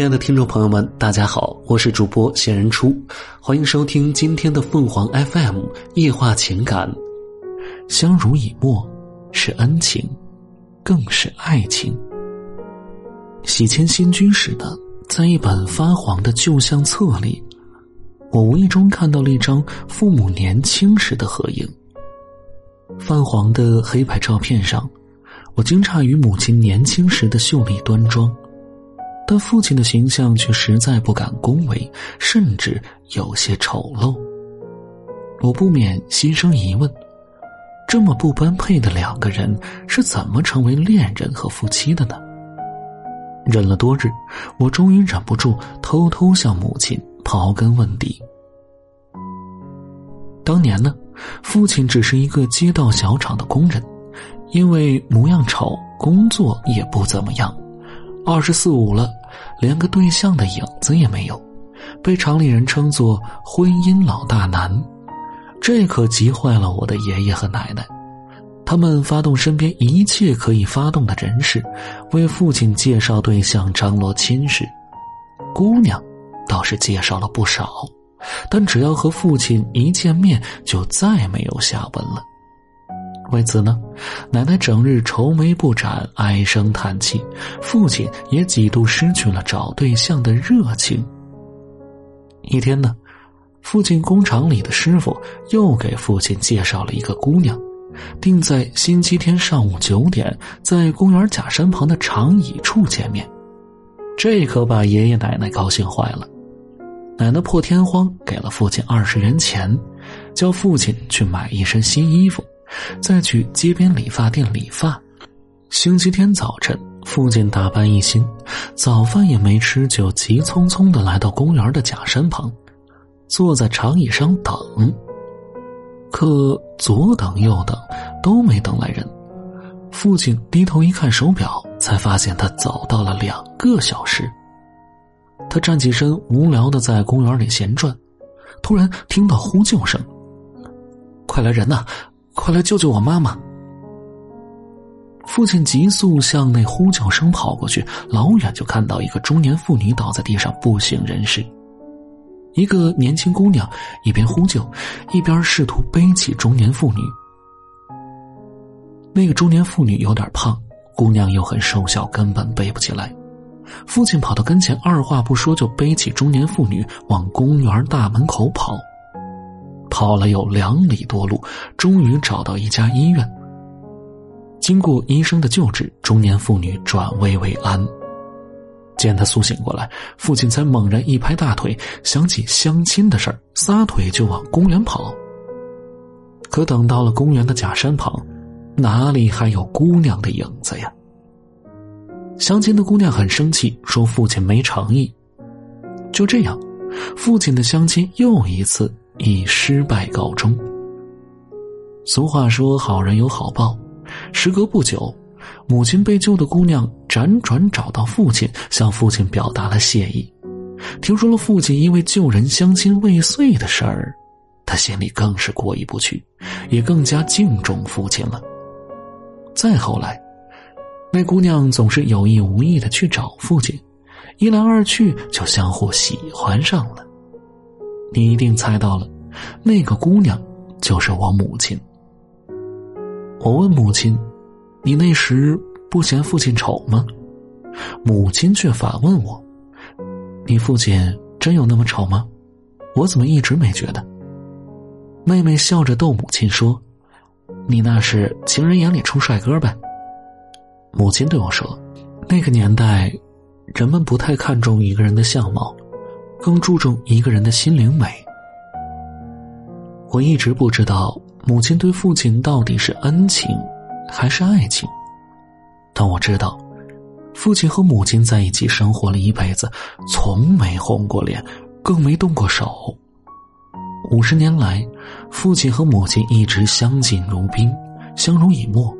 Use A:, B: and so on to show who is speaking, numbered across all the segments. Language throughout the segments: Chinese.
A: 亲爱的听众朋友们，大家好，我是主播闲人初，欢迎收听今天的凤凰 FM 夜话情感。相濡以沫是恩情，更是爱情。喜迁新居时的，在一本发黄的旧相册里，我无意中看到了一张父母年轻时的合影。泛黄的黑白照片上，我惊诧于母亲年轻时的秀丽端庄。但父亲的形象却实在不敢恭维，甚至有些丑陋。我不免心生疑问：这么不般配的两个人是怎么成为恋人和夫妻的呢？忍了多日，我终于忍不住偷偷向母亲刨根问底。当年呢，父亲只是一个街道小厂的工人，因为模样丑，工作也不怎么样。二十四五了。连个对象的影子也没有，被厂里人称作“婚姻老大难”，这可急坏了我的爷爷和奶奶。他们发动身边一切可以发动的人士，为父亲介绍对象、张罗亲事。姑娘倒是介绍了不少，但只要和父亲一见面，就再没有下文了。为此呢，奶奶整日愁眉不展，唉声叹气；父亲也几度失去了找对象的热情。一天呢，父亲工厂里的师傅又给父亲介绍了一个姑娘，定在星期天上午九点，在公园假山旁的长椅处见面。这可把爷爷奶奶高兴坏了，奶奶破天荒给了父亲二十元钱，叫父亲去买一身新衣服。再去街边理发店理发。星期天早晨，父亲打扮一新，早饭也没吃，就急匆匆的来到公园的假山旁，坐在长椅上等。可左等右等，都没等来人。父亲低头一看手表，才发现他早到了两个小时。他站起身，无聊的在公园里闲转，突然听到呼救声：“快来人呐！”快来救救我妈妈！父亲急速向那呼叫声跑过去，老远就看到一个中年妇女倒在地上不省人事。一个年轻姑娘一边呼救，一边试图背起中年妇女。那个中年妇女有点胖，姑娘又很瘦小，根本背不起来。父亲跑到跟前，二话不说就背起中年妇女往公园大门口跑。跑了有两里多路，终于找到一家医院。经过医生的救治，中年妇女转危为安。见她苏醒过来，父亲才猛然一拍大腿，想起相亲的事儿，撒腿就往公园跑。可等到了公园的假山旁，哪里还有姑娘的影子呀？相亲的姑娘很生气，说父亲没诚意。就这样，父亲的相亲又一次。以失败告终。俗话说：“好人有好报。”时隔不久，母亲被救的姑娘辗转找到父亲，向父亲表达了谢意。听说了父亲因为救人相亲未遂的事儿，他心里更是过意不去，也更加敬重父亲了。再后来，那姑娘总是有意无意的去找父亲，一来二去就相互喜欢上了。你一定猜到了，那个姑娘就是我母亲。我问母亲：“你那时不嫌父亲丑吗？”母亲却反问我：“你父亲真有那么丑吗？我怎么一直没觉得？”妹妹笑着逗母亲说：“你那是情人眼里出帅哥呗。”母亲对我说：“那个年代，人们不太看重一个人的相貌。”更注重一个人的心灵美。我一直不知道母亲对父亲到底是恩情还是爱情，但我知道，父亲和母亲在一起生活了一辈子，从没红过脸，更没动过手。五十年来，父亲和母亲一直相敬如宾，相濡以沫，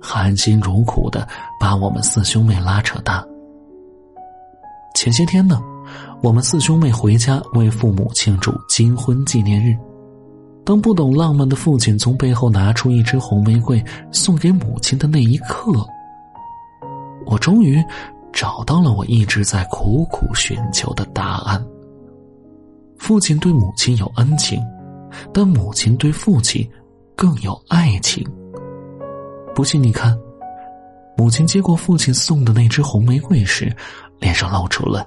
A: 含辛茹苦的把我们四兄妹拉扯大。前些天呢。我们四兄妹回家为父母庆祝金婚纪念日，当不懂浪漫的父亲从背后拿出一支红玫瑰送给母亲的那一刻，我终于找到了我一直在苦苦寻求的答案。父亲对母亲有恩情，但母亲对父亲更有爱情。不信你看，母亲接过父亲送的那支红玫瑰时，脸上露出了